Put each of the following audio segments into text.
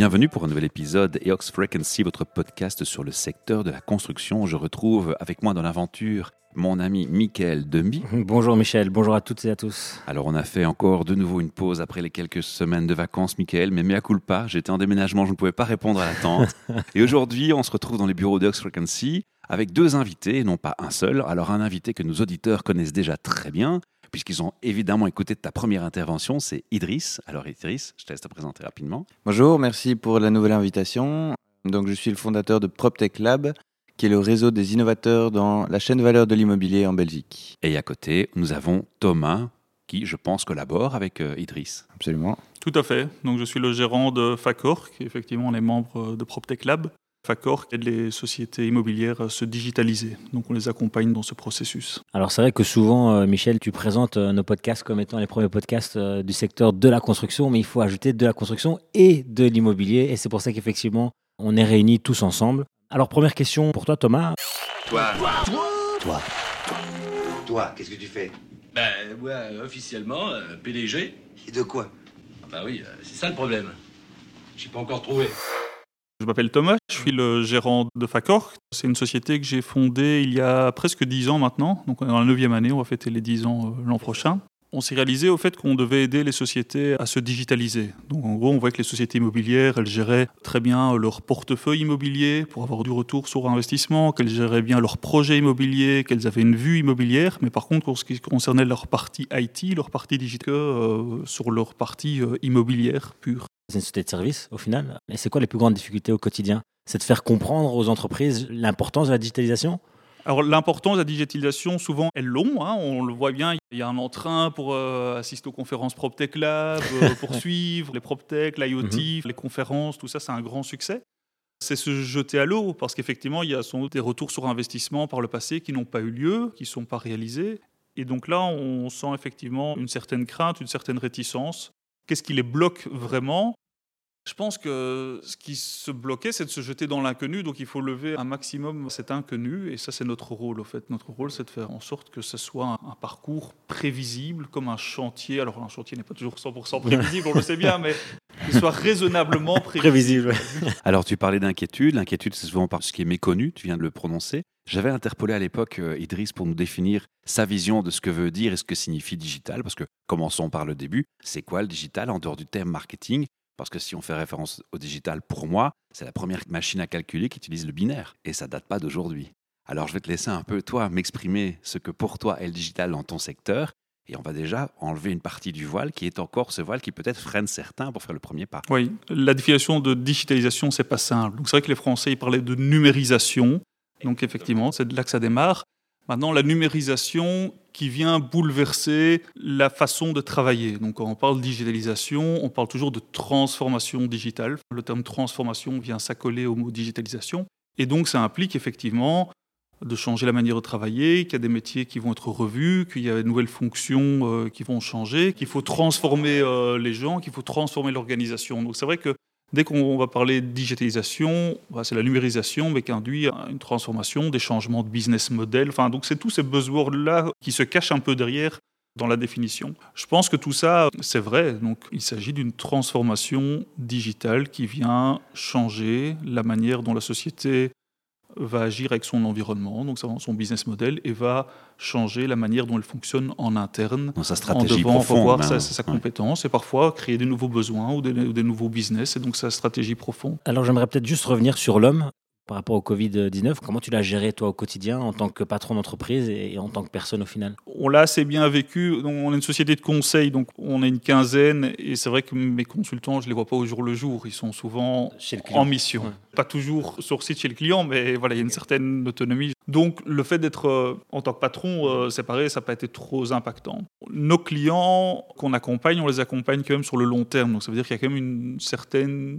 Bienvenue pour un nouvel épisode EOX Frequency, votre podcast sur le secteur de la construction. Je retrouve avec moi dans l'aventure mon ami Mickaël Dumbi. Bonjour Michel, bonjour à toutes et à tous. Alors on a fait encore de nouveau une pause après les quelques semaines de vacances, Mickaël, mais mea culpa, j'étais en déménagement, je ne pouvais pas répondre à l'attente. et aujourd'hui, on se retrouve dans les bureaux d'EOX Frequency avec deux invités, non pas un seul. Alors un invité que nos auditeurs connaissent déjà très bien, puisqu'ils ont évidemment écouté ta première intervention, c'est Idriss. Alors Idriss, je te laisse te présenter rapidement. Bonjour, merci pour la nouvelle invitation. Donc je suis le fondateur de PropTech Lab, qui est le réseau des innovateurs dans la chaîne de valeur de l'immobilier en Belgique. Et à côté, nous avons Thomas, qui, je pense, collabore avec euh, Idriss. Absolument. Tout à fait. Donc, je suis le gérant de Facor, qui effectivement on est membre de PropTech Lab. Facor aide les sociétés immobilières à se digitaliser. Donc, on les accompagne dans ce processus. Alors c'est vrai que souvent, euh, Michel, tu présentes euh, nos podcasts comme étant les premiers podcasts euh, du secteur de la construction, mais il faut ajouter de la construction et de l'immobilier. Et c'est pour ça qu'effectivement, on est réunis tous ensemble. Alors première question pour toi, Thomas. Toi, Toi. toi, qu'est-ce que tu fais? Ben, ouais, officiellement, euh, PDG. Et de quoi? Ah Bah oui, euh, c'est ça le problème. J'ai pas encore trouvé. Je m'appelle Thomas, je suis le gérant de Facor. C'est une société que j'ai fondée il y a presque 10 ans maintenant. Donc, on est dans la 9 année, on va fêter les 10 ans euh, l'an prochain. On s'est réalisé au fait qu'on devait aider les sociétés à se digitaliser. Donc en gros, on voit que les sociétés immobilières, elles géraient très bien leur portefeuille immobilier pour avoir du retour sur investissement, qu'elles géraient bien leur projet immobilier, qu'elles avaient une vue immobilière. Mais par contre, pour ce qui concernait leur partie IT, leur partie digitale, euh, sur leur partie euh, immobilière pure. Une société de service au final. Et c'est quoi les plus grandes difficultés au quotidien? C'est de faire comprendre aux entreprises l'importance de la digitalisation? Alors l'importance de la digitalisation, souvent, est long. hein, on le voit bien. Il y a un entrain pour euh, assister aux conférences PropTech Lab, euh, pour suivre les PropTech, l'IoT, les conférences, tout ça, c'est un grand succès. C'est se jeter à l'eau parce qu'effectivement, il y a sans doute des retours sur investissement par le passé qui n'ont pas eu lieu, qui ne sont pas réalisés. Et donc là, on sent effectivement une certaine crainte, une certaine réticence. Qu'est-ce qui les bloque vraiment? Je pense que ce qui se bloquait, c'est de se jeter dans l'inconnu. Donc il faut lever un maximum cet inconnu. Et ça, c'est notre rôle, au fait. Notre rôle, c'est de faire en sorte que ce soit un, un parcours prévisible, comme un chantier. Alors, un chantier n'est pas toujours 100% prévisible, on le sait bien, mais qu'il soit raisonnablement prévisible. Prévisible. Alors tu parlais d'inquiétude, l'inquiétude c'est souvent par ce qui est méconnu, tu viens de le prononcer. J'avais interpellé à l'époque euh, Idriss pour nous définir sa vision de ce que veut dire et ce que signifie digital, parce que commençons par le début, c'est quoi le digital en dehors du terme marketing? Parce que si on fait référence au digital, pour moi, c'est la première machine à calculer qui utilise le binaire. Et ça date pas d'aujourd'hui. Alors je vais te laisser un peu, toi, m'exprimer ce que pour toi est le digital dans ton secteur. Et on va déjà enlever une partie du voile qui est encore ce voile qui peut-être freine certains pour faire le premier pas. Oui, la définition de digitalisation, c'est pas simple. C'est vrai que les Français ils parlaient de numérisation. Donc effectivement, c'est de là que ça démarre. Maintenant, la numérisation qui vient bouleverser la façon de travailler. Donc quand on parle de digitalisation, on parle toujours de transformation digitale. Le terme transformation vient s'accoler au mot digitalisation. Et donc ça implique effectivement de changer la manière de travailler, qu'il y a des métiers qui vont être revus, qu'il y a de nouvelles fonctions euh, qui vont changer, qu'il faut transformer euh, les gens, qu'il faut transformer l'organisation. Donc c'est vrai que dès qu'on va parler de digitalisation, bah, c'est la numérisation, mais qui induit une transformation, des changements de business model. Enfin, donc c'est tous ces buzzwords-là qui se cachent un peu derrière dans la définition. Je pense que tout ça, c'est vrai. Donc, il s'agit d'une transformation digitale qui vient changer la manière dont la société va agir avec son environnement, donc son business model, et va changer la manière dont elle fonctionne en interne, Dans sa en stratégie devant profonde. revoir ben, sa, sa ouais. compétence, et parfois créer des nouveaux besoins ou des, ou des nouveaux business, et donc sa stratégie profonde. Alors j'aimerais peut-être juste revenir sur l'homme par rapport au Covid-19. Comment tu l'as géré toi au quotidien en tant que patron d'entreprise et en tant que personne au final? On l'a assez bien vécu. On est une société de conseil, donc on est une quinzaine, et c'est vrai que mes consultants, je les vois pas au jour le jour. Ils sont souvent Chez le client. en mission. Ouais. Pas toujours sur site chez le client, mais voilà, il y a une certaine autonomie. Donc, le fait d'être euh, en tant que patron euh, séparé, ça n'a pas été trop impactant. Nos clients qu'on accompagne, on les accompagne quand même sur le long terme. Donc, ça veut dire qu'il y a quand même une certaine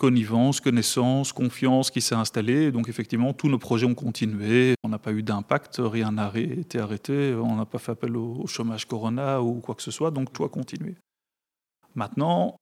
connivence, connaissance, confiance qui s'est installée. Donc effectivement, tous nos projets ont continué. On n'a pas eu d'impact, rien n'a été arrêté. On n'a pas fait appel au chômage Corona ou quoi que ce soit. Donc tout a continué. Maintenant,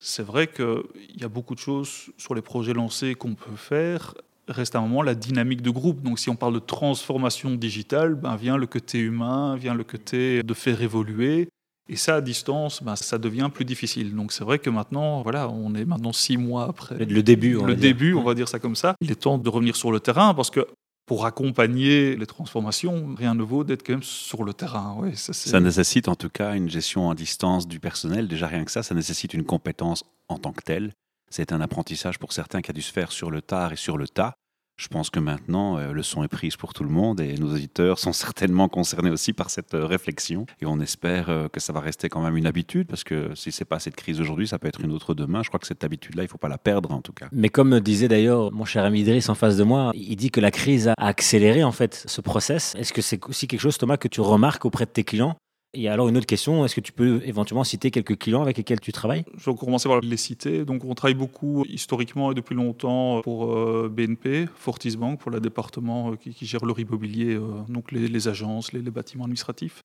c'est vrai qu'il y a beaucoup de choses sur les projets lancés qu'on peut faire. Reste un moment la dynamique de groupe. Donc, si on parle de transformation digitale, ben vient le côté humain, vient le côté de faire évoluer. Et ça, à distance, ben, ça devient plus difficile. Donc c'est vrai que maintenant, voilà, on est maintenant six mois après. Le début, on le va début, dire. on va dire ça comme ça. Il est temps de revenir sur le terrain parce que pour accompagner les transformations, rien ne vaut d'être quand même sur le terrain. Ouais, ça, Ça nécessite en tout cas une gestion à distance du personnel. Déjà rien que ça, ça nécessite une compétence en tant que telle. C'est un apprentissage pour certains qui a dû se faire sur le tard et sur le tas. Je pense que maintenant, euh, le son est prise pour tout le monde et nos auditeurs sont certainement concernés aussi par cette euh, réflexion. Et on espère euh, que ça va rester quand même une habitude parce que si c'est pas cette crise aujourd'hui, ça peut être une autre demain. Je crois que cette habitude-là, il faut pas la perdre en tout cas. Mais comme disait d'ailleurs mon cher ami Idriss en face de moi, il dit que la crise a accéléré en fait ce process. Est-ce que c'est aussi quelque chose, Thomas, que tu remarques auprès de tes clients? Et alors une autre question, est-ce que tu peux éventuellement citer quelques clients avec lesquels tu travailles? Je vais commencer par les citer. Donc, on travaille beaucoup historiquement et depuis longtemps pour euh, BNP, Fortis Bank, pour le département euh, qui, qui gère leur immobilier, euh, donc les, agences, les, bâtiments administratifs.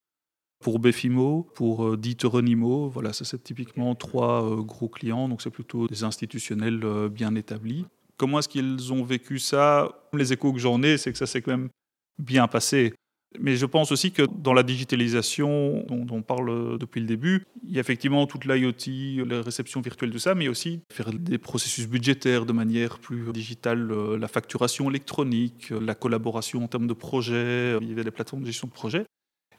Pour Befimo, pour euh, D'Ieteren Immo, voilà, ça c'est typiquement trois gros clients, donc c'est plutôt des institutionnels bien établis. Comment est-ce qu'ils ont vécu ça? Les échos que j'en ai, c'est que ça s'est quand même bien passé. Mais je pense aussi que dans la digitalisation dont, on parle euh, depuis le début, il y a effectivement toute l'IoT, la réception virtuelle de ça, mais aussi faire des processus budgétaires de manière plus digitale, euh, la facturation électronique, euh, la collaboration en termes de projets, il y avait des plateformes de gestion de projets.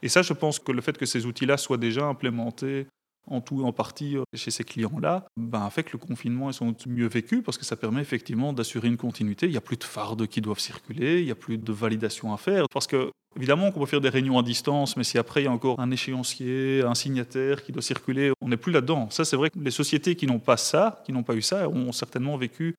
Et ça, je pense que le fait que ces outils-là soient déjà implémentés en tout en partie euh, chez ces clients-là, ben, fait que le confinement sans doute mieux vécu parce que ça permet effectivement d'assurer une continuité. Il n'y a plus de fardes qui doivent circuler, il n'y a plus de validation à faire. Parce que, évidemment, qu'on peut faire des réunions à distance, mais si après il y a encore un échéancier, un signataire qui doit circuler, on n'est plus là-dedans. Ça, c'est vrai que les sociétés qui n'ont pas ça, qui n'ont pas eu ça, ont certainement vécu,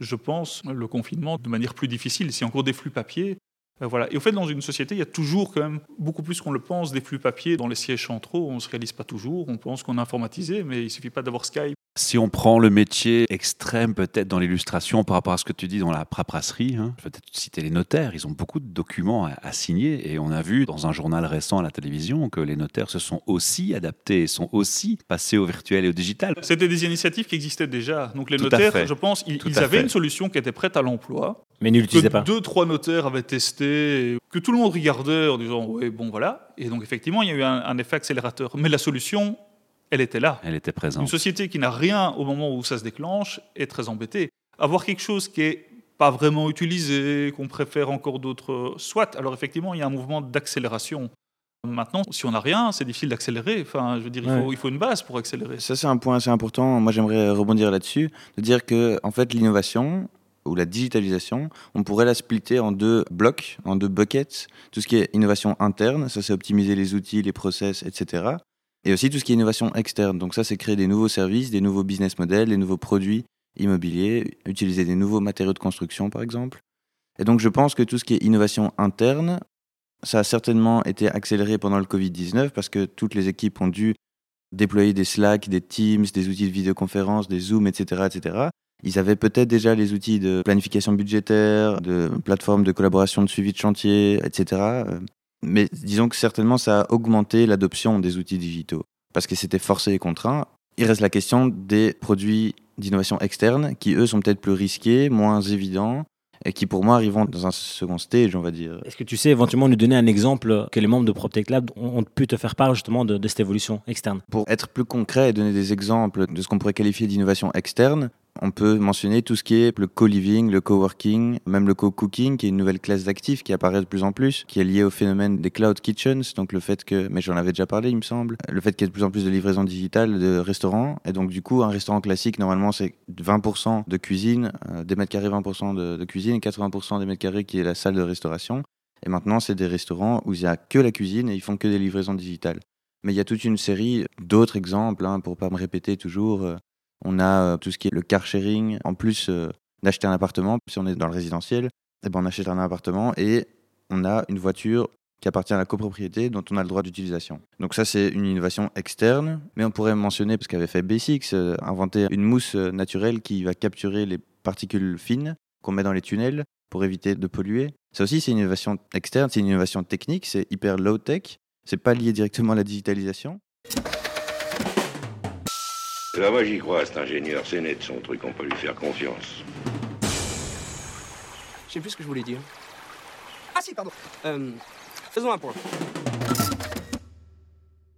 je pense, le confinement de manière plus difficile. A encore des flux papier, euh, voilà. Et au fait, dans une société, il y a toujours quand même beaucoup plus qu'on le pense des flux papier dans les sièges centraux. On ne se réalise pas toujours. On pense qu'on a informatisé, mais il suffit pas d'avoir Skype. Si on prend le métier extrême peut-être dans l'illustration par rapport à ce que tu dis dans la paperasserie, hein, je vais peut-être citer les notaires, ils ont beaucoup de documents à, à signer et on a vu dans un journal récent à la télévision que les notaires se sont aussi adaptés, sont aussi passés au virtuel et au digital. C'était des initiatives qui existaient déjà. Donc les Tout notaires, je pense, ils, avaient fait. une solution qui était prête à l'emploi. Mais ne l'utilisez que pas. deux, trois notaires avaient testé, que tout le monde regardait en disant oui, bon voilà. Et donc effectivement, il y a eu un, un effet accélérateur. Mais la solution, elle était là. Elle était Une présente. société qui n'a rien au moment où ça se déclenche est très embêtée. Avoir quelque chose qui est pas vraiment utilisé, qu'on préfère encore d'autres, soit. Alors effectivement, il y a un mouvement d'accélération. Maintenant, si on n'a rien, c'est difficile d'accélérer. Enfin, je veux dire, il, Ouais. faut, il faut une base pour accélérer. Ça, c'est un point assez important. Moi, j'aimerais rebondir là-dessus, de dire que, en fait, l'innovation ou la digitalisation, on pourrait la splitter en deux blocs, en deux buckets. Tout ce qui est innovation interne, ça, c'est optimiser les outils, les process, etc. Et aussi tout ce qui est innovation externe. Donc ça, c'est créer des nouveaux services, des nouveaux business models, des nouveaux produits immobiliers, utiliser des nouveaux matériaux de construction, par exemple. Et donc, je pense que tout ce qui est innovation interne, ça a certainement été accéléré pendant le Covid-19 parce que toutes les équipes ont dû déployer des Slack, des Teams, des outils de vidéoconférence, des Zoom, etc., etc. Ils avaient peut-être déjà les outils de planification budgétaire, de plateforme de collaboration de suivi de chantier, etc. Mais disons que certainement ça a augmenté l'adoption des outils digitaux parce que c'était forcé et contraint. Il reste la question des produits d'innovation externe qui, eux, sont peut-être plus risqués, moins évidents et qui, pour moi, arriveront dans un second stage, on va dire. Est-ce que tu sais éventuellement nous donner un exemple que les membres de PropTech Lab ont, ont pu te faire part justement de, de cette évolution externe? Pour être plus concret et donner des exemples de ce qu'on pourrait qualifier d'innovation externe, on peut mentionner tout ce qui est le co-living, le co-working, même le co-cooking, qui est une nouvelle classe d'actifs qui apparaît de plus en plus, qui est liée au phénomène des cloud kitchens, donc le fait que, mais j'en avais déjà parlé, il me semble, le fait qu'il y ait de plus en plus de livraison digitale de restaurants, et donc du coup, un restaurant classique, normalement, c'est 20% de cuisine, euh, des mètres carrés 20% de, cuisine, et 80% des mètres carrés qui est la salle de restauration. Et maintenant, c'est des restaurants où il n'y a que la cuisine et ils font que des livraisons digitales. Mais il y a toute une série d'autres exemples, hein, pour pas me répéter toujours. euh, on a euh, tout ce qui est le car sharing. En plus euh, d'acheter un appartement, si on est dans le résidentiel, eh ben on achète un appartement et on a une voiture qui appartient à la copropriété dont on a le droit d'utilisation. Donc ça, c'est une innovation externe, mais on pourrait mentionner, parce qu'avait fait Basics, euh, inventer une mousse naturelle qui va capturer les particules fines qu'on met dans les tunnels pour éviter de polluer. Ça aussi, c'est une innovation externe, c'est une innovation technique, c'est hyper low-tech, c'est pas lié directement à la digitalisation. Là, moi, j'y crois, cet ingénieur, c'est net son truc, on peut lui faire confiance. Je sais plus ce que je voulais dire. Ah si, pardon. Euh, faisons un point.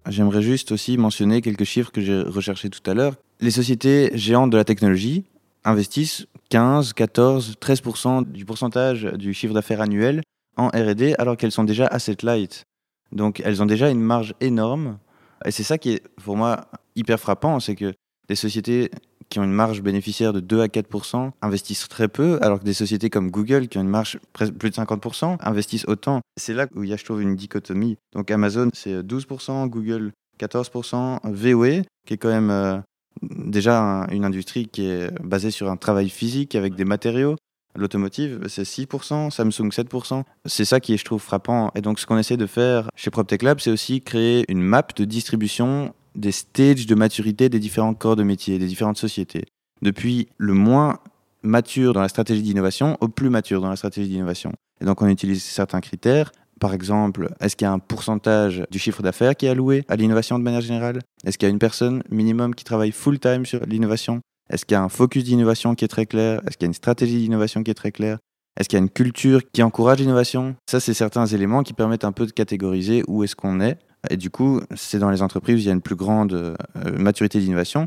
J'aimerais juste aussi mentionner quelques chiffres que j'ai recherchés tout à l'heure. Les sociétés géantes de la technologie investissent 15, 14, 13% du pourcentage du chiffre d'affaires annuel en R&D alors qu'elles sont déjà asset light. Donc elles ont déjà une marge énorme. Et c'est ça qui est pour moi hyper frappant, c'est que des sociétés qui ont une marge bénéficiaire de 2 à 4 investissent très peu, alors que des sociétés comme Google, qui ont une marge plus de 50 investissent autant. C'est là où il y a, je trouve, une dichotomie. Donc Amazon, c'est 12% Google, 14 VOE, qui est quand même euh, déjà une industrie qui est basée sur un travail physique avec des matériaux. L'automotive, c'est 6%, Samsung 7%. C'est ça qui est, je trouve, frappant. Et donc, ce qu'on essaie de faire chez PropTech Lab, c'est aussi créer une map de distribution des stages de maturité des différents corps de métier, des différentes sociétés. Depuis le moins mature dans la stratégie d'innovation au plus mature dans la stratégie d'innovation. Et donc on utilise certains critères. Par exemple, est-ce qu'il y a un pourcentage du chiffre d'affaires qui est alloué à l'innovation de manière générale? Est-ce qu'il y a une personne minimum qui travaille full-time sur l'innovation? Est-ce qu'il y a un focus d'innovation qui est très clair? Est-ce qu'il y a une stratégie d'innovation qui est très claire? Est-ce qu'il y a une culture qui encourage l'innovation? Ça, c'est certains éléments qui permettent un peu de catégoriser où est-ce qu'on est et du coup, c'est dans les entreprises où il y a une plus grande euh, maturité d'innovation,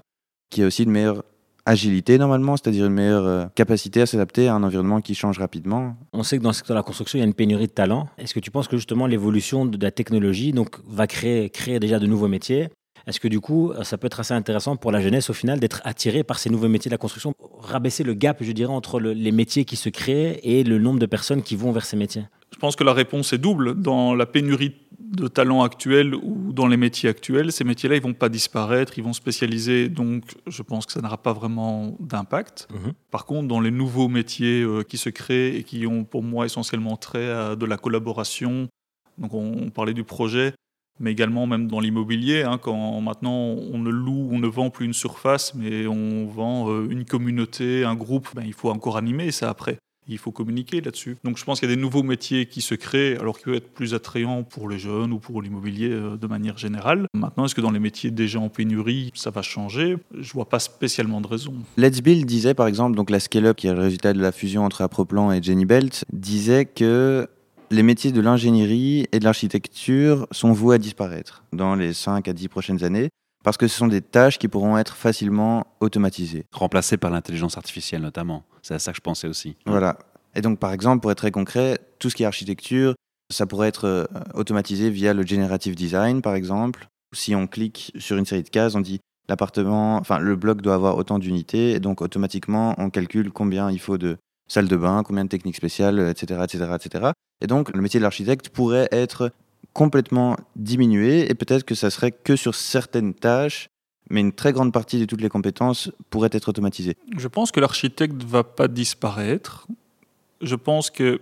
qui a aussi une meilleure agilité normalement, c'est-à-dire une meilleure euh, capacité à s'adapter à un environnement qui change rapidement. On sait que dans le secteur de la construction, il y a une pénurie de talents. Est-ce que tu penses que justement l'évolution de la technologie donc, va créer, créer déjà de nouveaux métiers? Est-ce que du coup, ça peut être assez intéressant pour la jeunesse au final d'être attiré par ces nouveaux métiers de la construction, rabaisser le gap, je dirais, entre les métiers qui se créent et le nombre de personnes qui vont vers ces métiers Je pense que la réponse est double. Dans la pénurie de talents actuels ou dans les métiers actuels, ces métiers-là, ils vont pas disparaître, ils vont spécialiser, donc je pense que ça n'aura pas vraiment d'impact. Mhm. Par contre, dans les nouveaux métiers euh, qui se créent et qui ont pour moi essentiellement trait à de la collaboration, donc on parlait du projet, mais également même dans l'immobilier, hein, quand maintenant on ne loue, on ne vend plus une surface, mais on vend euh, une communauté, un groupe, ben, il faut encore animer ça après. Il faut communiquer là-dessus. Donc je pense qu'il y a des nouveaux métiers qui se créent, alors qui peuvent être plus attrayants pour les jeunes ou pour l'immobilier euh, de manière générale. Maintenant, est-ce que dans les métiers déjà en pénurie, ça va changer? Je vois pas spécialement de raison. Let's Build disait par exemple, donc la scale-up qui est le résultat de la fusion entre Aproplan et Jenny Belt, disait que les métiers de l'ingénierie et de l'architecture sont voués à disparaître dans les 5 à 10 prochaines années parce que ce sont des tâches qui pourront être facilement automatisées. Remplacées par l'intelligence artificielle notamment. C'est à ça que je pensais aussi. Voilà. Et donc par exemple, pour être très concret, tout ce qui est architecture, ça pourrait être euh, automatisé via le generative design par exemple. Si on clique sur une série de cases, on dit l'appartement, enfin le bloc doit avoir autant d'unités et donc automatiquement on calcule combien il faut de salles de bain, combien de techniques spéciales, etc., etc., etc. Et donc, le métier de l'architecte pourrait être complètement diminué et peut-être que ça serait que sur certaines tâches, mais une très grande partie de toutes les compétences pourraient être automatisées. Je pense que l'architecte ne va pas disparaître. Je pense que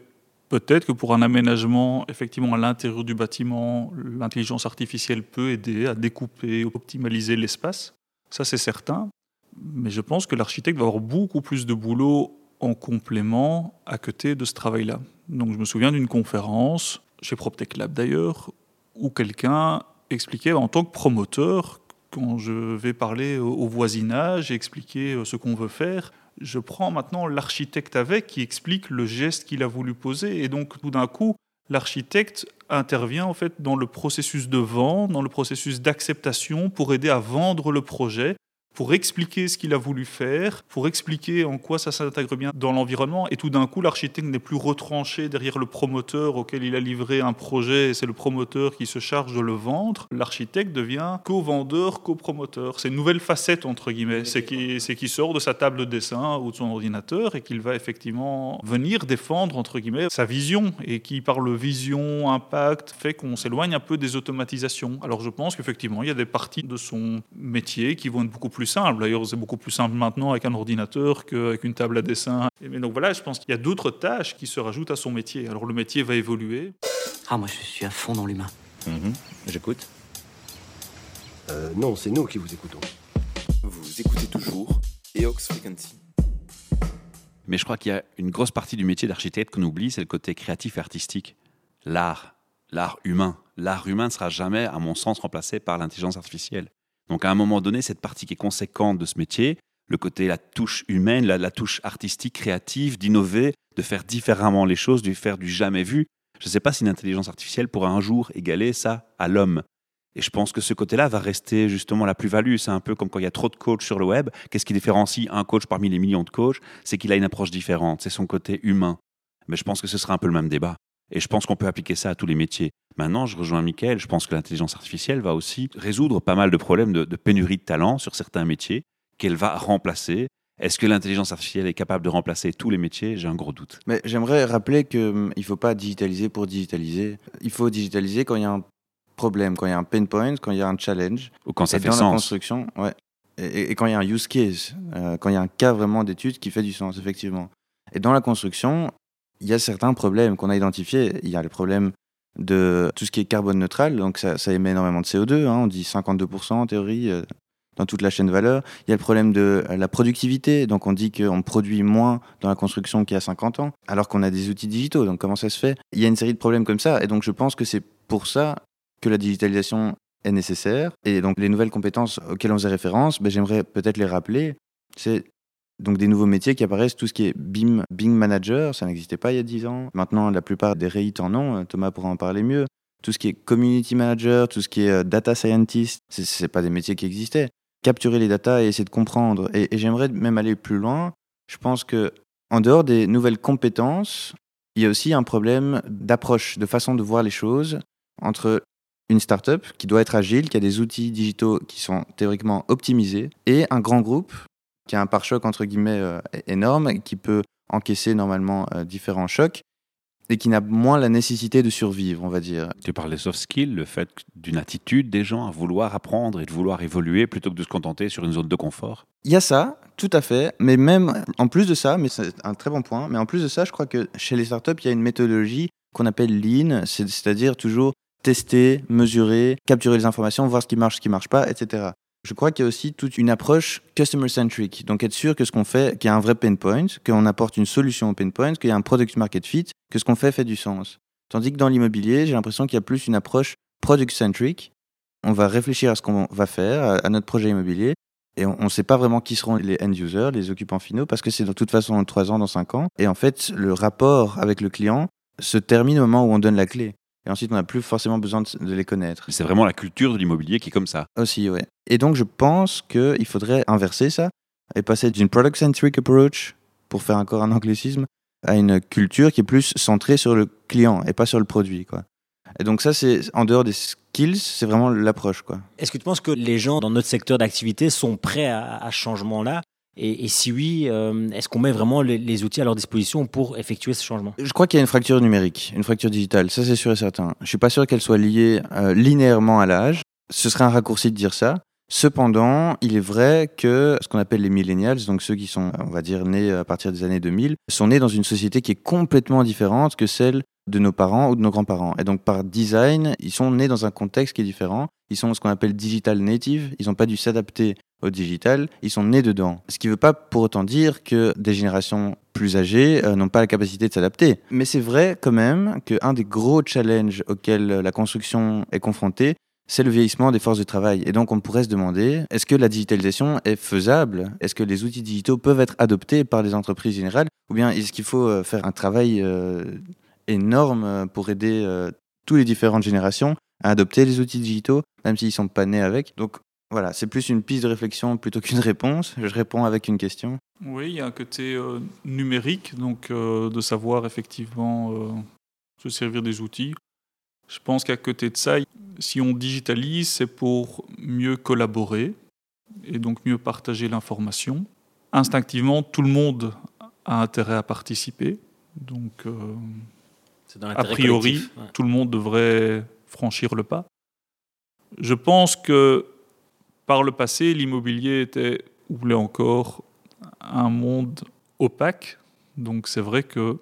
peut-être que pour un aménagement, effectivement, à l'intérieur du bâtiment, l'intelligence artificielle peut aider à découper, optimaliser l'espace. Ça, c'est certain. Mais je pense que l'architecte va avoir beaucoup plus de boulot en complément à côté de ce travail-là. Donc je me souviens d'une conférence, chez PropTech Lab d'ailleurs, où quelqu'un expliquait en tant que promoteur, quand je vais parler au voisinage et expliquer euh, ce qu'on veut faire, je prends maintenant l'architecte avec qui explique le geste qu'il a voulu poser. Et donc tout d'un coup, l'architecte intervient en fait dans le processus de vente, dans le processus d'acceptation pour aider à vendre le projet pour expliquer ce qu'il a voulu faire, pour expliquer en quoi ça s'intègre bien dans l'environnement. Et tout d'un coup, l'architecte n'est plus retranché derrière le promoteur auquel il a livré un projet et c'est le promoteur qui se charge de le vendre. L'architecte devient co-vendeur, co-promoteur. C'est une nouvelle facette, entre guillemets. C'est qu'il sort de sa table de dessin ou de son ordinateur et qu'il va effectivement venir défendre, entre guillemets, sa vision et qui, par le vision, impact, fait qu'on s'éloigne un peu des automatisations. Alors je pense qu'effectivement, il y a des parties de son métier qui vont être beaucoup plus simple. D'ailleurs, c'est beaucoup plus simple maintenant avec un ordinateur qu'avec une table à dessin. Mais donc voilà, je pense qu'il y a d'autres tâches qui se rajoutent à son métier. Alors le métier va évoluer. Ah, moi, je suis à fond dans l'humain. Mhm. J'écoute. Euh, non, c'est nous qui vous écoutons. Vous écoutez toujours Eox Frequency. Mais je crois qu'il y a une grosse partie du métier d'architecte qu'on oublie, c'est le côté créatif et artistique. L'art, l'art humain. L'art humain ne sera jamais, à mon sens, remplacé par l'intelligence artificielle. Donc à un moment donné, cette partie qui est conséquente de ce métier, le côté, la touche humaine, la, touche artistique, créative, d'innover, de faire différemment les choses, de faire du jamais vu, je ne sais pas si l'intelligence artificielle pourra un jour égaler ça à l'homme. Et je pense que ce côté-là va rester justement la plus-value. C'est un peu comme quand il y a trop de coachs sur le web. Qu'est-ce qui différencie un coach parmi les millions de coachs? C'est qu'il a une approche différente. C'est son côté humain. Mais je pense que ce sera un peu le même débat. Et je pense qu'on peut appliquer ça à tous les métiers. Maintenant, je rejoins Mickaël. Je pense que l'intelligence artificielle va aussi résoudre pas mal de problèmes de, de pénurie de talent sur certains métiers qu'elle va remplacer. Est-ce que l'intelligence artificielle est capable de remplacer tous les métiers? J'ai un gros doute. Mais j'aimerais rappeler qu'il ne faut pas digitaliser pour digitaliser. Il faut digitaliser quand il y a un problème, quand il y a un pain point, quand il y a un challenge. Ou quand ça Et fait dans la sens. construction, ouais. Et, et quand il y a un use case, euh, quand il y a un cas vraiment d'étude qui fait du sens, effectivement. Et dans la construction, il y a certains problèmes qu'on a identifiés. Il y a le problème de tout ce qui est carbone neutral, donc ça, émet énormément de CO2, hein, on dit 52% en théorie euh, dans toute la chaîne de valeur. Il y a le problème de la productivité, donc on dit qu'on produit moins dans la construction qu'il y a 50 ans, alors qu'on a des outils digitaux, donc comment ça se fait? Il y a une série de problèmes comme ça, et donc je pense que c'est pour ça que la digitalisation est nécessaire. Et donc les nouvelles compétences auxquelles on faisait référence, ben, j'aimerais peut-être les rappeler. C'est donc des nouveaux métiers qui apparaissent, tout ce qui est BIM, Bing Manager, ça n'existait pas il y a 10 ans. Maintenant, la plupart des REIT en ont, Thomas pourra en parler mieux. Tout ce qui est Community Manager, tout ce qui est euh, Data Scientist, ce n'est pas des métiers qui existaient. Capturer les datas et essayer de comprendre. Et, et j'aimerais même aller plus loin. Je pense que en dehors des nouvelles compétences, il y a aussi un problème d'approche, de façon de voir les choses entre une startup qui doit être agile, qui a des outils digitaux qui sont théoriquement optimisés, et un grand groupe qui a un pare-choc entre guillemets euh, énorme, qui peut encaisser normalement euh, différents chocs et qui n'a moins la nécessité de survivre, on va dire. Tu parles des soft skills, le fait d'une attitude des gens à vouloir apprendre et de vouloir évoluer plutôt que de se contenter sur une zone de confort. Il y a ça, tout à fait, mais même en plus de ça, mais c'est un très bon point, mais en plus de ça, je crois que chez les startups, il y a une méthodologie qu'on appelle lean, c'est- c'est-à-dire toujours tester, mesurer, capturer les informations, voir ce qui marche, ce qui marche pas, etc. Je crois qu'il y a aussi toute une approche customer-centric. Donc être sûr que ce qu'on fait, qu'il y a un vrai pain point, qu'on apporte une solution au pain point, qu'il y a un product market fit, que ce qu'on fait fait du sens. Tandis que dans l'immobilier, j'ai l'impression qu'il y a plus une approche product-centric. On va réfléchir à ce qu'on va faire, à, notre projet immobilier, et on ne sait pas vraiment qui seront les end-users, les occupants finaux, parce que c'est de toute façon dans 3 ans, dans 5 ans. Et en fait, le rapport avec le client se termine au moment où on donne la clé. Et ensuite, on n'a plus forcément besoin de, de les connaître. C'est vraiment la culture de l'immobilier qui est comme ça. Aussi, ouais. Et donc, je pense qu'il faudrait inverser ça et passer d'une product-centric approach, pour faire encore un anglicisme, à une culture qui est plus centrée sur le client et pas sur le produit, quoi. Et donc ça, c'est en dehors des skills, c'est vraiment l'approche, quoi. Est-ce que tu penses que les gens dans notre secteur d'activité sont prêts à, à ce changement-là? Et, et si oui, euh, est-ce qu'on met vraiment les, les outils à leur disposition pour effectuer ce changement? Je crois qu'il y a une fracture numérique, une fracture digitale, ça c'est sûr et certain. Je suis pas sûr qu'elle soit liée euh, linéairement à l'âge. Ce serait un raccourci de dire ça. Cependant, il est vrai que ce qu'on appelle les millennials, donc ceux qui sont, on va dire, nés à partir des années 2000, sont nés dans une société qui est complètement différente que celle de nos parents ou de nos grands-parents. Et donc par design, ils sont nés dans un contexte qui est différent. Ils sont ce qu'on appelle digital native. Ils n'ont pas dû s'adapter au digital. Ils sont nés dedans. Ce qui ne veut pas pour autant dire que des générations plus âgées euh, n'ont pas la capacité de s'adapter. Mais c'est vrai quand même qu'un des gros challenges auxquels la construction est confrontée, c'est le vieillissement des forces de travail. Et donc on pourrait se demander, est-ce que la digitalisation est faisable? Est-ce que les outils digitaux peuvent être adoptés par les entreprises générales? Ou bien est-ce qu'il faut euh, faire un travail euh, énorme euh, pour aider toutes les différentes générations à adopter les outils digitaux, même s'ils ne sont pas nés avec? Donc voilà, c'est plus une piste de réflexion plutôt qu'une réponse. Je réponds avec une question. Oui, il y a un côté numérique, donc de savoir effectivement se servir des outils. Je pense qu'à côté de ça, si on digitalise, c'est pour mieux collaborer et donc mieux partager l'information. Instinctivement, tout le monde a intérêt à participer. Donc, euh, dans a priori, ouais. tout le monde devrait franchir le pas. Je pense que par le passé, l'immobilier était, ou l'est encore, un monde opaque. Donc c'est vrai que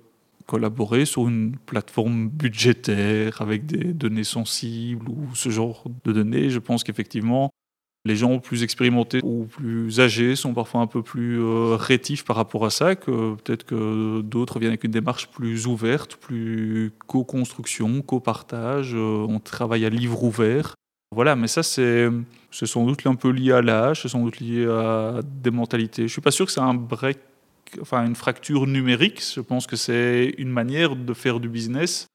collaborer sur une plateforme budgétaire avec des données sensibles ou ce genre de données. Je pense qu'effectivement, les gens plus expérimentés ou plus âgés sont parfois un peu plus euh, rétifs par rapport à ça, que peut-être que d'autres viennent avec une démarche plus ouverte, plus co-construction, co-partage, euh, on travaille à livre ouvert. Voilà, mais ça, c'est, sans doute un peu lié à l'âge, c'est sans doute lié à des mentalités. Je ne suis pas sûr que c'est un break, enfin une fracture numérique. Je pense que c'est une manière de faire du business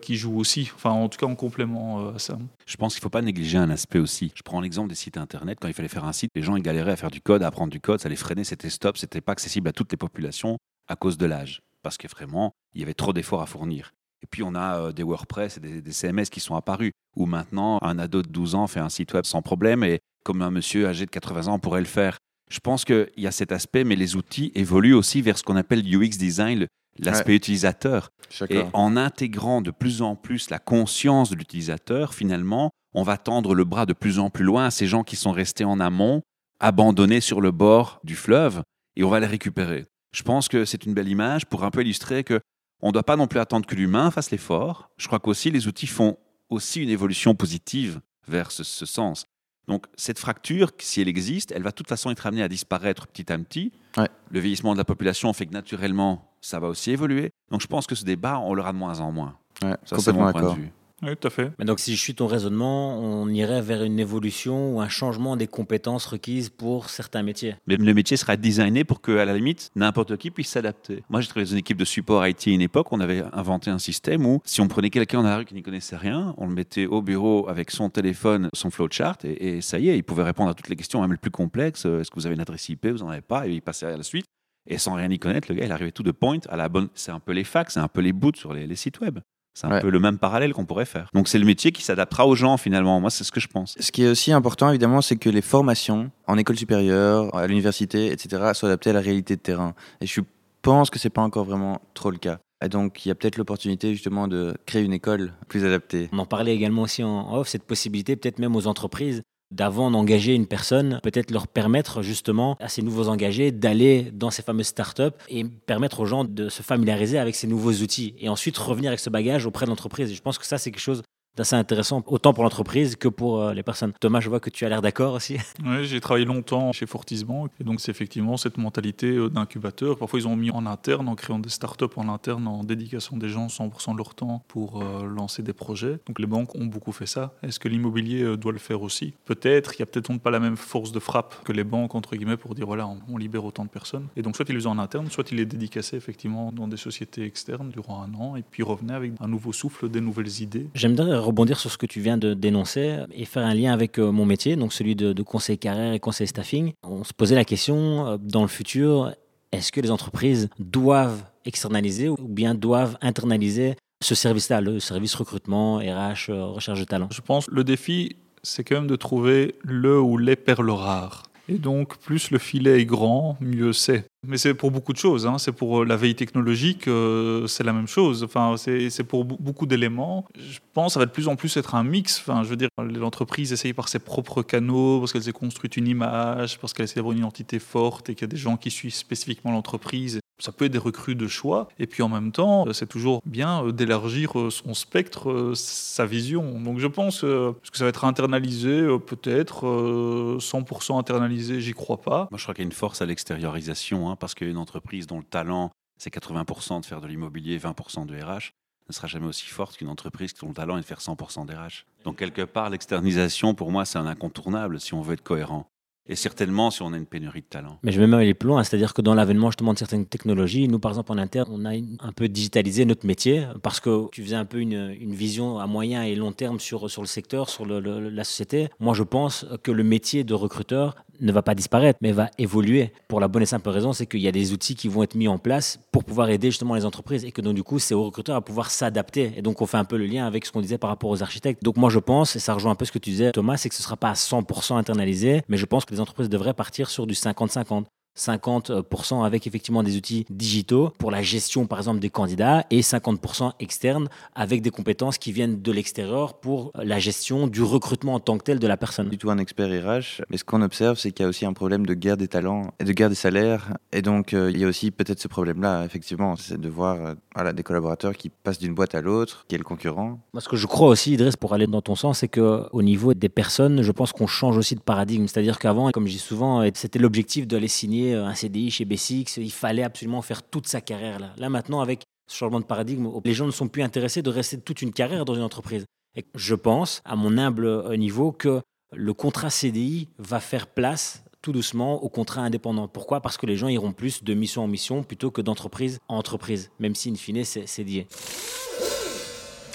qui joue aussi, enfin en tout cas en complément euh, à ça. Je pense qu'il ne faut pas négliger un aspect aussi. Je prends l'exemple des sites internet. Quand il fallait faire un site, les gens galéraient à faire du code, à apprendre du code, ça les freinait, c'était stop, c'était pas accessible à toutes les populations à cause de l'âge. Parce que vraiment, il y avait trop d'efforts à fournir. Et puis on a euh, des WordPress et des, des, CMS qui sont apparus, où maintenant un ado de 12 ans fait un site web sans problème, et comme un monsieur âgé de 80 ans pourrait le faire. Je pense qu'il y a cet aspect, mais les outils évoluent aussi vers ce qu'on appelle UX design, l'aspect Ouais. utilisateur. Et en intégrant de plus en plus la conscience de l'utilisateur, finalement, on va tendre le bras de plus en plus loin à ces gens qui sont restés en amont, abandonnés sur le bord du fleuve, et on va les récupérer. Je pense que c'est une belle image pour un peu illustrer que on ne doit pas non plus attendre que l'humain fasse l'effort. Je crois qu'aussi les outils font aussi une évolution positive vers ce, ce sens. Donc cette fracture, si elle existe, elle va de toute façon être amenée à disparaître petit à petit. Ouais. Le vieillissement de la population fait que naturellement, ça va aussi évoluer. Donc je pense que ce débat, on l'aura de moins en moins. Ouais, Ça, c'est mon point de vue. Oui, tout à fait. Mais donc, si je suis ton raisonnement, on irait vers une évolution ou un changement des compétences requises pour certains métiers. Mais le métier sera designé pour que, à la limite, n'importe qui puisse s'adapter. Moi, j'ai travaillé dans une équipe de support IT à une époque. On avait inventé un système où, si on prenait quelqu'un dans la rue qui n'y connaissait rien, on le mettait au bureau avec son téléphone, son flowchart, et, et ça y est, il pouvait répondre à toutes les questions, même les plus complexes. Euh, Est-ce que vous avez une adresse IP Vous n'en avez pas? Et il passait à la suite. Et sans rien y connaître, le gars, il arrivait tout de point à la bonne. C'est un peu les fax, c'est un peu les boots sur les, les sites web. C'est un Ouais. peu le même parallèle qu'on pourrait faire. Donc, c'est le métier qui s'adaptera aux gens, finalement. Moi, c'est ce que je pense. Ce qui est aussi important, évidemment, c'est que les formations en école supérieure, à l'université, etc., soient adaptées à la réalité de terrain. Et je pense que c'est pas encore vraiment trop le cas. Et donc, il y a peut-être l'opportunité justement de créer une école plus adaptée. On en parlait également aussi en off, cette possibilité peut-être même aux entreprises d'avant d'engager une personne, peut-être leur permettre justement à ces nouveaux engagés d'aller dans ces fameuses startups et permettre aux gens de se familiariser avec ces nouveaux outils et ensuite revenir avec ce bagage auprès de l'entreprise. Je pense que ça, c'est quelque chose d'assez intéressant, autant pour l'entreprise que pour euh, les personnes. Thomas, je vois que tu as l'air d'accord aussi. Oui, j'ai travaillé longtemps chez Fortisbank et donc c'est effectivement cette mentalité euh, d'incubateur. Parfois ils ont mis en interne en créant des startups en interne en dédicaçant des gens 100% de leur temps pour euh, lancer des projets. Donc les banques ont beaucoup fait ça. Est-ce que l'immobilier euh, doit le faire aussi? Peut-être. Il y a peut-être pas la même force de frappe que les banques entre guillemets pour dire voilà on, on libère autant de personnes. Et donc soit ils le faisaient en interne, soit ils les dédicassaient effectivement dans des sociétés externes durant un an et puis revenaient avec un nouveau souffle, des nouvelles idées. J'aimerais rebondir sur ce que tu viens de dénoncer et faire un lien avec euh, mon métier, donc celui de, conseil carrière et conseil staffing. On se posait la question, euh, dans le futur, est-ce que les entreprises doivent externaliser ou bien doivent internaliser ce service-là, le service recrutement, RH, euh, recherche de talent? Je pense que le défi, c'est quand même de trouver le ou les perles rares. Et donc, plus le filet est grand, mieux c'est. Mais c'est pour beaucoup de choses. hein. C'est pour euh, la veille technologique, euh, c'est la même chose. Enfin, c'est pour beaucoup d'éléments. Je pense que ça va de plus en plus être un mix. Enfin, je veux dire, l'entreprise essaye par ses propres canaux, parce qu'elle s'est construite une image, parce qu'elle essaie d'avoir une identité forte et qu'il y a des gens qui suivent spécifiquement l'entreprise. Ça peut être des recrues de choix. Et puis en même temps, euh, c'est toujours bien euh, d'élargir euh, son spectre, sa vision. Donc je pense que ça va être internalisé, peut-être. euh, 100% internalisé, j'y crois pas. Moi, je crois qu'il y a une force à l'extériorisation, hein, parce qu'une entreprise dont le talent, c'est 80% de faire de l'immobilier, 20% de RH, ne sera jamais aussi forte qu'une entreprise dont le talent est de faire 100% d'RH. Donc, quelque part, l'externisation, pour moi, c'est un incontournable si on veut être cohérent. Et certainement si on a une pénurie de talent. Mais je vais même aller plus loin, c'est-à-dire que dans l'avènement justement de certaines technologies, nous par exemple en interne, on a un peu digitalisé notre métier parce que tu faisais un peu une, vision à moyen et long terme sur, sur le secteur, sur la société. Moi je pense que le métier de recruteur ne va pas disparaître, mais va évoluer. Pour la bonne et simple raison, c'est qu'il y a des outils qui vont être mis en place pour pouvoir aider justement les entreprises et que donc du coup c'est aux recruteurs à pouvoir s'adapter. Et donc on fait un peu le lien avec ce qu'on disait par rapport aux architectes. Donc moi je pense, et ça rejoint un peu ce que tu disais Thomas, c'est que ce ne sera pas à 100% internalisé, mais je pense que les entreprises devraient partir sur du 50-50. 50% avec effectivement des outils digitaux pour la gestion par exemple des candidats et 50% externes avec des compétences qui viennent de l'extérieur pour la gestion du recrutement en tant que tel de la personne. Du tout un expert RH, mais ce qu'on observe c'est qu'il y a aussi un problème de guerre des talents et de guerre des salaires et donc euh, il y a aussi peut-être ce problème-là effectivement, c'est de voir euh, voilà, des collaborateurs qui passent d'une boîte à l'autre, qui est le concurrent. Moi ce que je crois aussi Idriss pour aller dans ton sens c'est que au niveau des personnes, je pense qu'on change aussi de paradigme, c'est-à-dire qu'avant comme je dis souvent c'était l'objectif de les signer euh, un CDI chez B6, il fallait absolument faire toute sa carrière là. Là maintenant, avec ce changement de paradigme, les gens ne sont plus intéressés de rester toute une carrière dans une entreprise. Et je pense, à mon humble euh, niveau, que le contrat CDI va faire place tout doucement au contrat indépendant. Pourquoi? Parce que les gens iront plus de mission en mission plutôt que d'entreprise en entreprise, même si in fine c'est lié.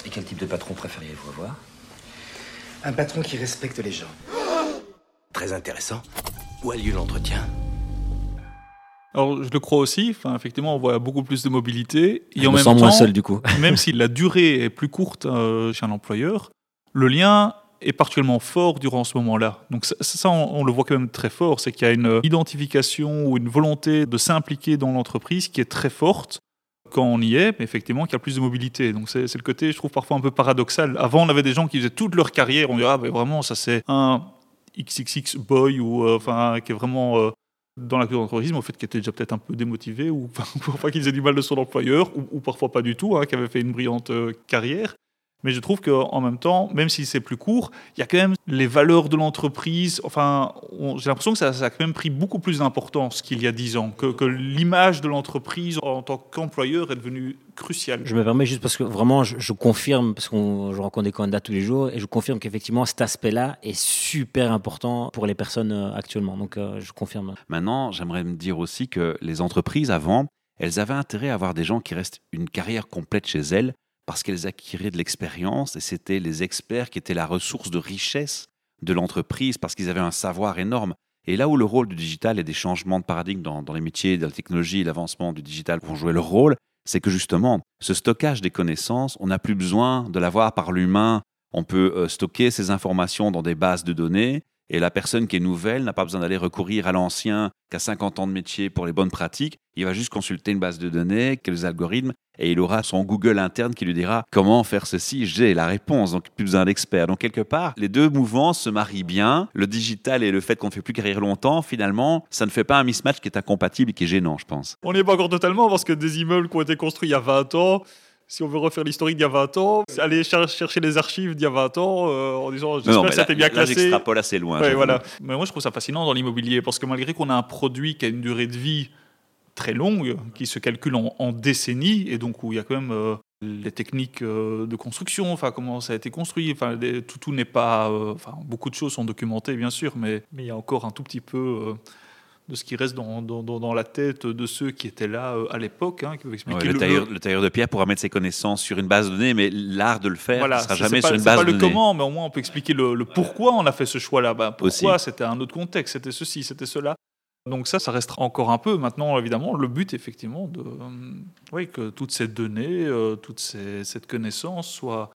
Et quel type de patron préfériez-vous avoir? Un patron qui respecte les gens. Très intéressant. Où a lieu l'entretien? Alors, je le crois aussi. Enfin, effectivement, on voit beaucoup plus de mobilité. Et je en me même sens temps, moins seul du coup. même si la durée est plus courte euh, chez un employeur, le lien est particulièrement fort durant ce moment-là. Donc ça, ça on, on, le voit quand même très fort, c'est qu'il y a une identification ou une volonté de s'impliquer dans l'entreprise qui est très forte quand on y est, mais effectivement qu'il y a plus de mobilité. Donc c'est le côté, je trouve parfois un peu paradoxal. Avant, on avait des gens qui faisaient toute leur carrière, on dirait, ah ben vraiment, ça c'est un XXX boy ou euh, enfin qui est vraiment euh, dans la culture d'entreprise, au fait qu'il était déjà peut-être un peu démotivé ou parfois qu'il faisait du mal de son employeur ou, ou parfois pas du tout, hein, qui avait fait une brillante euh, carrière. Mais je trouve qu'en même temps, même si c'est plus court, il y a quand même les valeurs de l'entreprise. Enfin, j'ai l'impression que ça, ça, a quand même pris beaucoup plus d'importance qu'il y a dix ans, que, que l'image de l'entreprise en tant qu'employeur est devenue cruciale. Je me permets juste parce que vraiment, je, je confirme, parce que je rencontre des candidats tous les jours, et je confirme qu'effectivement, cet aspect-là est super important pour les personnes euh, actuellement. Donc, euh, je confirme. Maintenant, j'aimerais me dire aussi que les entreprises, avant, elles avaient intérêt à avoir des gens qui restent une carrière complète chez elles parce qu'elles acquiraient de l'expérience et c'était les experts qui étaient la ressource de richesse de l'entreprise parce qu'ils avaient un savoir énorme. Et là où le rôle du digital et des changements de paradigme dans, les métiers, dans la technologie, l'avancement du digital vont jouer leur rôle, c'est que justement, ce stockage des connaissances, on n'a plus besoin de l'avoir par l'humain. On peut euh, stocker ces informations dans des bases de données et la personne qui est nouvelle n'a pas besoin d'aller recourir à l'ancien qui a 50 ans de métier pour les bonnes pratiques. Il va juste consulter une base de données, quelques algorithmes, et il aura son Google interne qui lui dira comment faire ceci? J'ai la réponse, donc plus besoin d'experts. Donc quelque part, les deux mouvements se marient bien. Le digital et le fait qu'on ne fait plus carrière longtemps, finalement, ça ne fait pas un mismatch qui est incompatible et qui est gênant, je pense. On n'y est pas encore totalement parce que des immeubles qui ont été construits il y a 20 ans, si on veut refaire l'historique d'il y a 20 ans, aller chercher les archives d'il y a 20 ans euh, en disant j'espère que c'était bien classé. Là, j'extrapole assez loin. Ouais, voilà. Mais moi, je trouve ça fascinant dans l'immobilier parce que malgré qu'on a un produit qui a une durée de vie très longue, qui se calcule en, en décennies, et donc où il y a quand même euh, les techniques euh, de construction, enfin comment ça a été construit, enfin tout, tout n'est pas, euh, enfin beaucoup de choses sont documentées bien sûr, mais, mais il y a encore un tout petit peu euh, de ce qui reste dans, dans, dans, la tête de ceux qui étaient là euh, à l'époque, hein, qui ouais, le, le, tailleur, le, tailleur, de pierre pourra mettre ses connaissances sur une base de données, mais l'art de le faire voilà, ne sera jamais pas, sur une base pas de le données. comment, mais au moins on peut expliquer le, le pourquoi on a fait ce choix-là. Ben, pourquoi c'était un autre contexte, c'était ceci, c'était cela. Donc ça, ça restera encore un peu. Maintenant, évidemment, le but, effectivement, de, euh, oui, que toutes ces données, euh, toute cette connaissance soit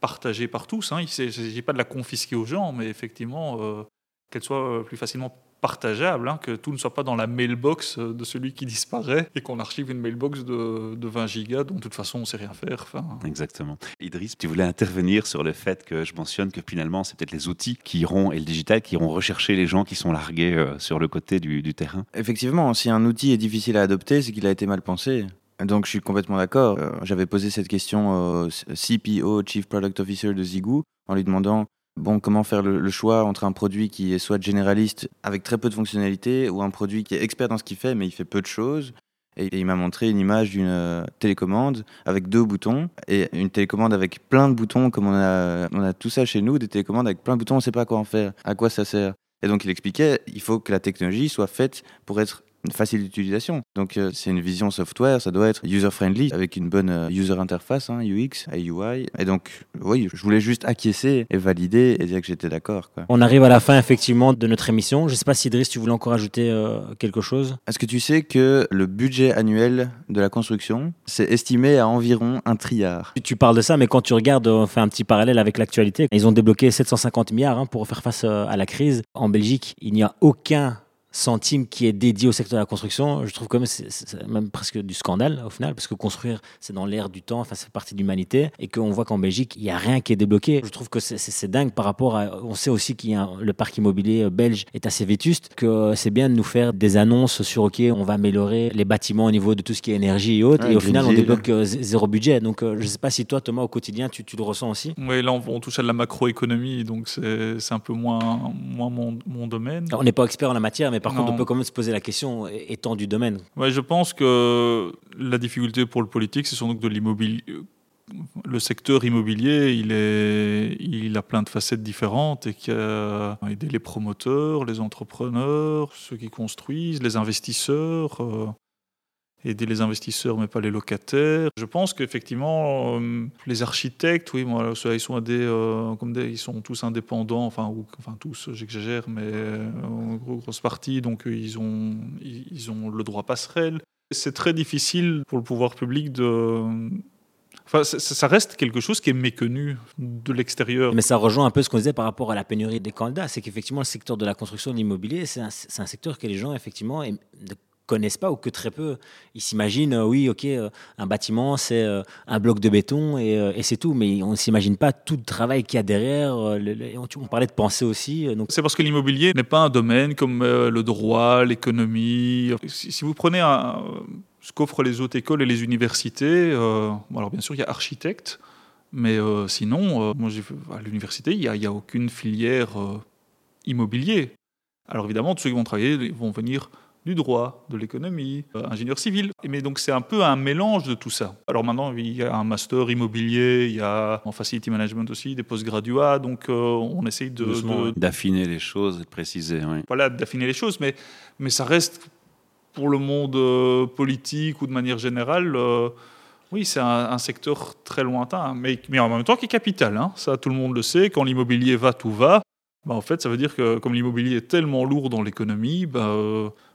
partagée par tous. Hein. Il ne s'agit pas de la confisquer aux gens, mais effectivement, euh, qu'elle soit plus facilement partageable, hein, que tout ne soit pas dans la mailbox de celui qui disparaît et qu'on archive une mailbox de, de, 20 gigas dont de toute façon on ne sait rien faire. Exactement. Idriss, tu voulais intervenir sur le fait que je mentionne que finalement c'est peut-être les outils qui iront et le digital qui iront rechercher les gens qui sont largués euh, sur le côté du, du terrain. Effectivement, si un outil est difficile à adopter, c'est qu'il a été mal pensé. Donc je suis complètement d'accord. Euh, J'avais posé cette question au CPO, Chief Product Officer de Zigoo, en lui demandant bon, comment faire le, choix entre un produit qui est soit généraliste avec très peu de fonctionnalités ou un produit qui est expert dans ce qu'il fait mais il fait peu de choses? Et, et il m'a montré une image d'une euh, télécommande avec deux boutons et une télécommande avec plein de boutons comme on a, on a tout ça chez nous, des télécommandes avec plein de boutons, on ne sait pas quoi en faire, à quoi ça sert. Et donc il expliquait, il faut que la technologie soit faite pour être facile d'utilisation. Donc euh, c'est une vision software, ça doit être user-friendly avec une bonne euh, user interface, hein, UX, UI. Et donc oui, je voulais juste acquiescer et valider et dire que j'étais d'accord. On arrive à la fin effectivement de notre émission. Je ne sais pas si Idriss, tu voulais encore ajouter euh, quelque chose? Est-ce que tu sais que le budget annuel de la construction, c'est estimé à environ un trilliard Tu parles de ça, mais quand tu regardes, on fait un petit parallèle avec l'actualité. Ils ont débloqué 750 milliards hein, pour faire face à la crise. En Belgique, il n'y a aucun centime qui est dédié au secteur de la construction, je trouve quand même c'est même presque du scandale au final, parce que construire, c'est dans l'air du temps, enfin, c'est partie de l'humanité, et qu'on voit qu'en Belgique, il n'y a rien qui est débloqué. Je trouve que c'est- dingue par rapport à. On sait aussi qu'il y a un- le parc immobilier euh, belge est assez vétuste, que euh, c'est bien de nous faire des annonces sur OK, on va améliorer les bâtiments au niveau de tout ce qui est énergie et autres, Ouais, et au final, on débloque euh, zéro budget. Donc, euh, je ne sais pas si toi, Thomas, au quotidien, tu, tu le ressens aussi. Oui, là, on, on touche à de la macroéconomie, donc c'est c'est un peu moins, moins mon, mon domaine. Alors, on n'est pas expert en la matière, mais par contre, on peut quand même se poser la question étant du domaine. Ouais, je pense que la difficulté pour le politique, c'est que de l'immobilier. Le secteur immobilier, il, est, il a plein de facettes différentes et qui a aidé les promoteurs, les entrepreneurs, ceux qui construisent, les investisseurs, euh, aider les investisseurs mais pas les locataires. Je pense qu'effectivement, euh, les architectes, oui, euh, ils sont tous indépendants, enfin, ou, enfin tous, j'exagère, mais euh, en gros, grosse partie, donc euh, ils ont, ils, ont le droit passerelle. C'est très difficile pour le pouvoir public de... Enfin, ça, reste quelque chose qui est méconnu de l'extérieur. Mais ça rejoint un peu ce qu'on disait par rapport à la pénurie des candidats. C'est qu'effectivement, le secteur de la construction de l'immobilier, c'est un, un secteur que les gens, effectivement, connaissent pas ou que très peu. Ils s'imaginent, euh, oui, OK, euh, un bâtiment, c'est euh, un bloc de béton et, c'est tout. Mais on ne s'imagine pas tout le travail qu'il y a derrière. le- on, on parlait de pensée aussi. C'est parce que l'immobilier n'est pas un domaine comme le droit, l'économie. Si, vous prenez ce qu'offrent les autres écoles et les universités, alors bien sûr il y a architecte, mais sinon, moi à l'université, il n'y a, a aucune filière immobilier. Alors évidemment, tous ceux qui vont travailler vont venir du droit, de l'économie, euh, ingénieur civil. Mais donc c'est un peu un mélange de tout ça. Alors maintenant, il y a un master immobilier, il y a en facility management aussi des postgraduats, donc euh, on essaye de, ouais. D'affiner les choses et de préciser. oui. voilà, d'affiner les choses, mais, mais ça reste pour le monde euh, politique ou de manière générale, euh, oui, c'est un, un secteur très lointain, mais, mais en même temps qui est capital. hein. Ça, tout le monde le sait. Quand l'immobilier va, tout va. Bah, en fait, ça veut dire que comme l'immobilier est tellement lourd dans l'économie, bah,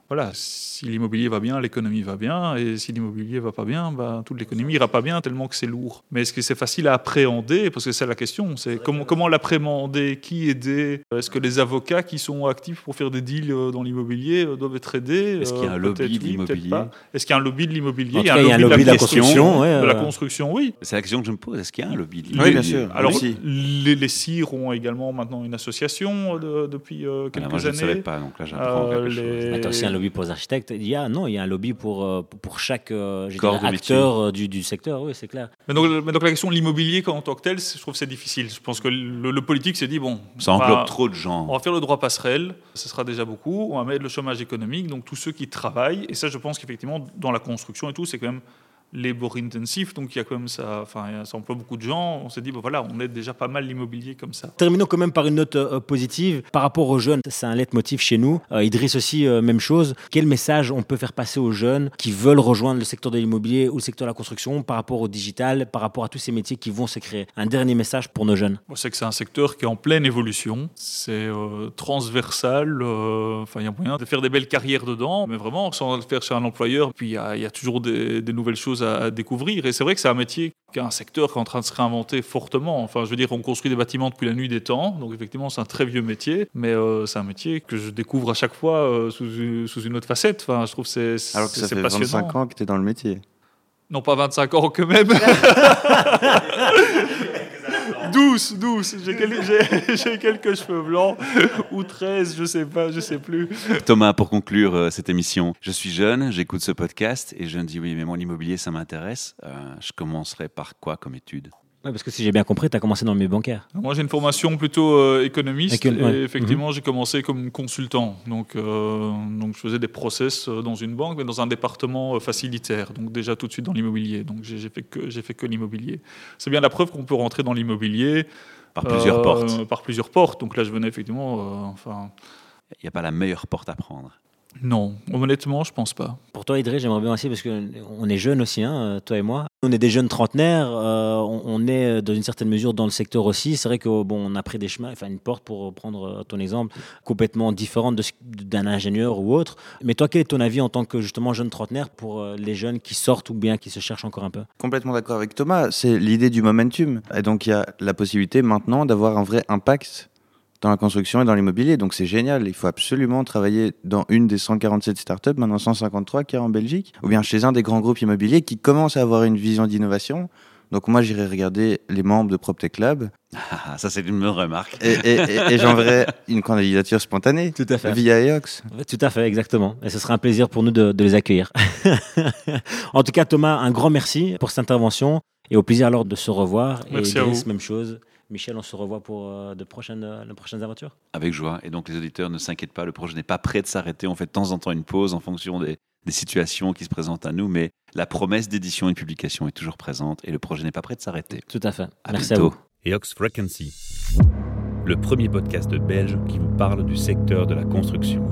voilà, si l'immobilier va bien, l'économie va bien, et si l'immobilier va pas bien, bah, toute l'économie ira pas bien tellement que c'est lourd. Mais est-ce que c'est facile à appréhender? Parce que c'est la question, c'est comment, comment l'appréhender, qui aider? Est-ce que les avocats qui sont actifs pour faire des deals euh, dans l'immobilier euh, doivent être aidés? Est-ce qu'il y a un Euh, lobby de l'immobilier? Est-ce qu'il y a un lobby de l'immobilier? Il y a un lobby de la construction, ouais, De la euh. construction, oui. C'est la question que je me pose. Est-ce qu'il y a un lobby de Oui, bien l'immobilier? sûr. Alors, les, les CIR ont également maintenant une association euh, de- depuis euh, quelques Ah, moi, je ne années. savais pas, donc là, j'apprends Euh, quelque chose. les- un lobby pour les architectes. Il y a, non, il y a un lobby pour, euh, pour chaque euh, dirais, acteur euh, du, du secteur, oui, c'est clair. Mais donc, mais donc la question de l'immobilier en tant que tel, je trouve que c'est difficile. Je pense que le, le politique s'est dit, bon, Ça englobe trop de gens. On va faire le droit passerelle, ce sera déjà beaucoup. On va mettre le chômage économique, donc tous ceux qui travaillent. Et ça, je pense qu'effectivement, dans la construction et tout, c'est quand même labor intensif, donc il y a quand même ça, enfin, ça emploie beaucoup de gens. On s'est dit, bon voilà, on aide déjà pas mal l'immobilier comme ça. Terminons quand même par une note euh, positive. Par rapport aux jeunes, c'est un leitmotiv chez nous. Euh, Idriss aussi, euh, même chose. Quel message on peut faire passer aux jeunes qui veulent rejoindre le secteur de l'immobilier ou le secteur de la construction par rapport au digital, par rapport à tous ces métiers qui vont se créer? Un dernier message pour nos jeunes. Moi, c'est que c'est un secteur qui est en pleine évolution. C'est transversal. Enfin, il y a moyen de faire des belles carrières dedans, mais vraiment sans le faire chez un employeur. Puis il y a, il y a toujours des, des nouvelles choses à, à découvrir. Et c'est vrai que c'est un métier, qui est un secteur qui est en train de se réinventer fortement. Enfin, je veux dire, on construit des bâtiments depuis la nuit des temps. Donc effectivement, c'est un très vieux métier, mais euh, c'est un métier que je découvre à chaque fois euh, sous, une- sous une autre facette. Enfin, je trouve que c'est c'est- Alors que ça fait passionnant. 25 ans que tu es dans le métier. Non, pas 25 ans quand même. 12, 12. J'ai quel- j'ai- j'ai quelques cheveux blancs. Ou 13, je sais pas, je sais plus. Thomas, pour conclure euh, cette émission, je suis jeune, j'écoute ce podcast et je me dis oui, mais mon immobilier, ça m'intéresse. Euh, je commencerai par quoi comme étude? Parce que si j'ai bien compris, tu as commencé dans le milieu bancaire. Moi, j'ai une formation plutôt euh, économiste. Écon- ouais. Et effectivement, j'ai commencé comme consultant. Donc, euh, donc, je faisais des process euh, dans une banque, mais dans un département euh, facilitaire. Donc, déjà tout de suite dans l'immobilier. Donc, j'ai fait que, j'ai fait que l'immobilier. C'est bien la preuve qu'on peut rentrer dans l'immobilier. Par plusieurs euh, portes. Par plusieurs portes. Donc là, je venais effectivement. euh, enfin, Il n'y a pas la meilleure porte à prendre. Non, honnêtement, je pense pas. Pour toi, Idriss, j'aimerais bien aussi, parce qu'on est jeunes aussi, hein, toi et moi. On est des jeunes trentenaires, euh, on, on est euh, dans une certaine mesure dans le secteur aussi. C'est vrai que bon, on a pris des chemins, enfin une porte pour prendre euh, ton exemple, complètement différente d'un ingénieur ou autre. Mais toi, quel est ton avis en tant que justement jeune trentenaire pour les jeunes qui sortent ou bien qui se cherchent encore un peu? Complètement d'accord avec Thomas, c'est l'idée du momentum. Et donc il y a la possibilité maintenant d'avoir un vrai impact dans la construction et dans l'immobilier. Donc c'est génial. Il faut absolument travailler dans une des 147 startups, maintenant 153 qui est en Belgique, ou bien chez un des grands groupes immobiliers qui commence à avoir une vision d'innovation. Donc moi, j'irai regarder les membres de PropTech Lab. Ah, ça, c'est une bonne remarque. Et, et, et, et j'enverrai une candidature spontanée Tout à fait. via EOX. Tout à fait, exactement. Et ce sera un plaisir pour nous de, de les accueillir. en tout cas, Thomas, un grand merci pour cette intervention et au plaisir alors de se revoir. Merci et à vous. même chose. Michel, on se revoit pour euh, de, prochaines, euh, de prochaines aventures. Avec joie. Et donc, les auditeurs, ne s'inquiètent pas, le projet n'est pas prêt de s'arrêter. On fait de temps en temps une pause en fonction des, des situations qui se présentent à nous, mais la promesse d'édition et de publication est toujours présente et le projet n'est pas prêt de s'arrêter. Tout à fait. À merci à bientôt. vous. Eox Frequency, le premier podcast belge qui vous parle du secteur de la construction.